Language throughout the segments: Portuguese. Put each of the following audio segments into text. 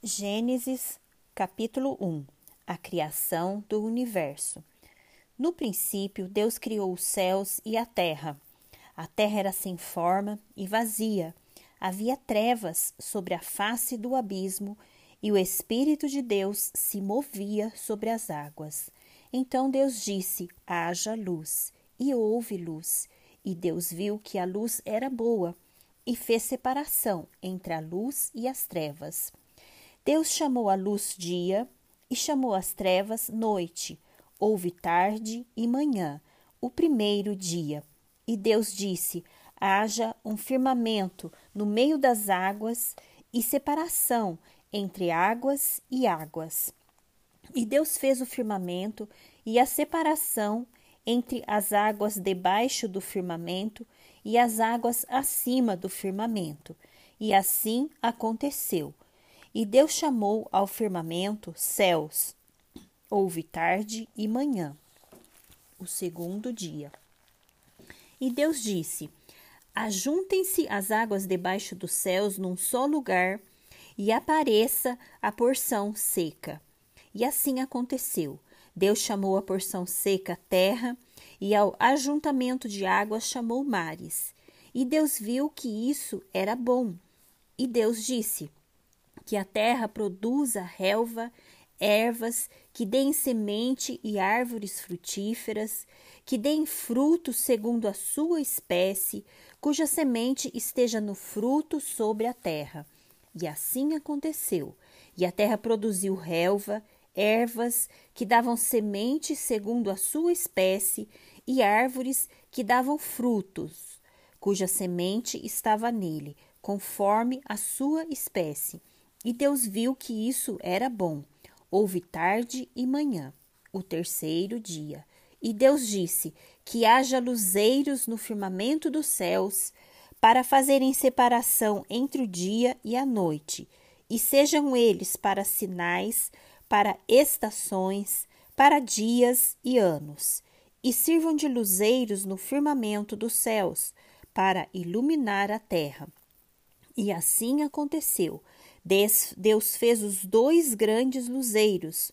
Gênesis, capítulo 1 A criação do universo. No princípio, Deus criou os céus e a terra. A terra era sem forma e vazia. Havia trevas sobre a face do abismo e o Espírito de Deus se movia sobre as águas. Então Deus disse: haja luz, e houve luz. E Deus viu que a luz era boa e fez separação entre a luz e as trevas. Deus chamou a luz dia e chamou as trevas noite. Houve tarde e manhã, o primeiro dia. E Deus disse: haja um firmamento no meio das águas e separação entre águas e águas. E Deus fez o firmamento e a separação entre as águas debaixo do firmamento e as águas acima do firmamento. E assim aconteceu. E Deus chamou ao firmamento céus. Houve tarde e manhã, o segundo dia. E Deus disse: Ajuntem-se as águas debaixo dos céus num só lugar, e apareça a porção seca. E assim aconteceu. Deus chamou a porção seca terra, e ao ajuntamento de águas chamou mares. E Deus viu que isso era bom. E Deus disse: que a terra produza relva, ervas, que deem semente e árvores frutíferas, que deem fruto segundo a sua espécie, cuja semente esteja no fruto sobre a terra. E assim aconteceu. E a terra produziu relva, ervas que davam semente segundo a sua espécie, e árvores que davam frutos, cuja semente estava nele, conforme a sua espécie. E Deus viu que isso era bom. Houve tarde e manhã, o terceiro dia. E Deus disse: Que haja luzeiros no firmamento dos céus, para fazerem separação entre o dia e a noite, e sejam eles para sinais, para estações, para dias e anos, e sirvam de luzeiros no firmamento dos céus, para iluminar a terra. E assim aconteceu. Deus fez os dois grandes luzeiros,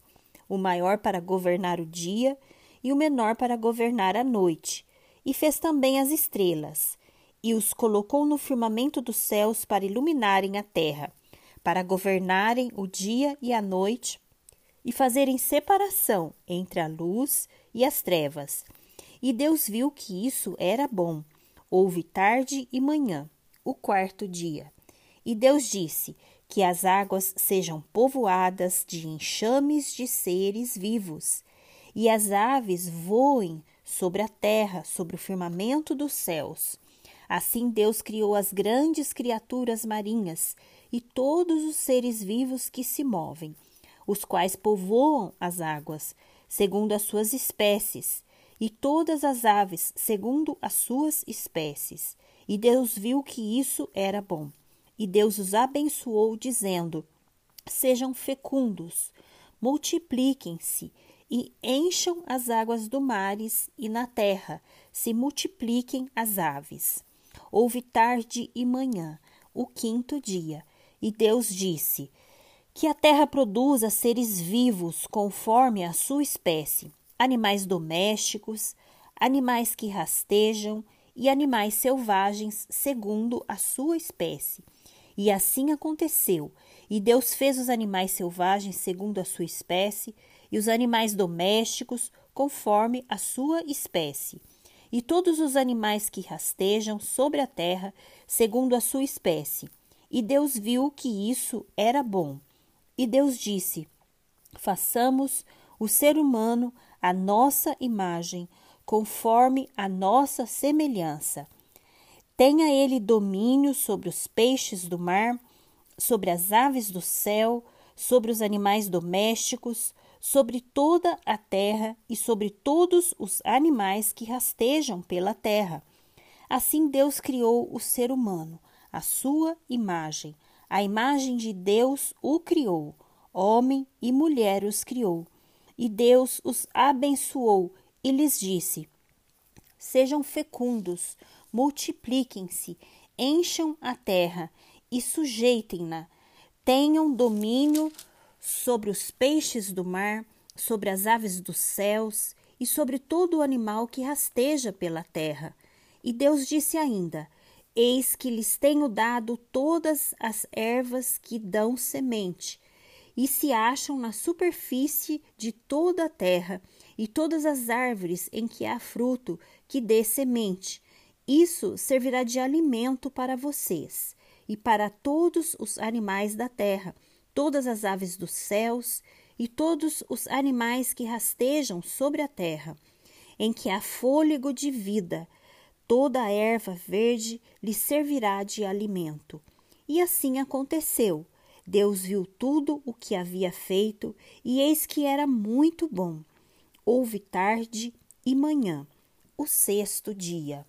o maior para governar o dia e o menor para governar a noite, e fez também as estrelas, e os colocou no firmamento dos céus para iluminarem a terra, para governarem o dia e a noite, e fazerem separação entre a luz e as trevas. E Deus viu que isso era bom. Houve tarde e manhã, o quarto dia. E Deus disse: que as águas sejam povoadas de enxames de seres vivos, e as aves voem sobre a terra, sobre o firmamento dos céus. Assim Deus criou as grandes criaturas marinhas e todos os seres vivos que se movem, os quais povoam as águas, segundo as suas espécies, e todas as aves, segundo as suas espécies. E Deus viu que isso era bom. E Deus os abençoou, dizendo: Sejam fecundos, multipliquem-se e encham as águas do mares e na terra se multipliquem as aves. Houve tarde e manhã, o quinto dia, e Deus disse: Que a terra produza seres vivos conforme a sua espécie, animais domésticos, animais que rastejam e animais selvagens segundo a sua espécie e assim aconteceu. E Deus fez os animais selvagens segundo a sua espécie, e os animais domésticos conforme a sua espécie, e todos os animais que rastejam sobre a terra segundo a sua espécie. E Deus viu que isso era bom. E Deus disse: Façamos o ser humano à nossa imagem, conforme a nossa semelhança Tenha ele domínio sobre os peixes do mar, sobre as aves do céu, sobre os animais domésticos, sobre toda a terra e sobre todos os animais que rastejam pela terra. Assim Deus criou o ser humano, a sua imagem. A imagem de Deus o criou, homem e mulher os criou. E Deus os abençoou e lhes disse: Sejam fecundos, multipliquem-se, encham a terra e sujeitem-na. tenham domínio sobre os peixes do mar, sobre as aves dos céus e sobre todo o animal que rasteja pela terra. E Deus disse ainda: Eis que lhes tenho dado todas as ervas que dão semente, e se acham na superfície de toda a terra, e todas as árvores em que há fruto que dê semente. Isso servirá de alimento para vocês e para todos os animais da terra, todas as aves dos céus e todos os animais que rastejam sobre a terra, em que há fôlego de vida, toda a erva verde lhe servirá de alimento. E assim aconteceu. Deus viu tudo o que havia feito, e eis que era muito bom. Houve tarde e manhã, o sexto dia.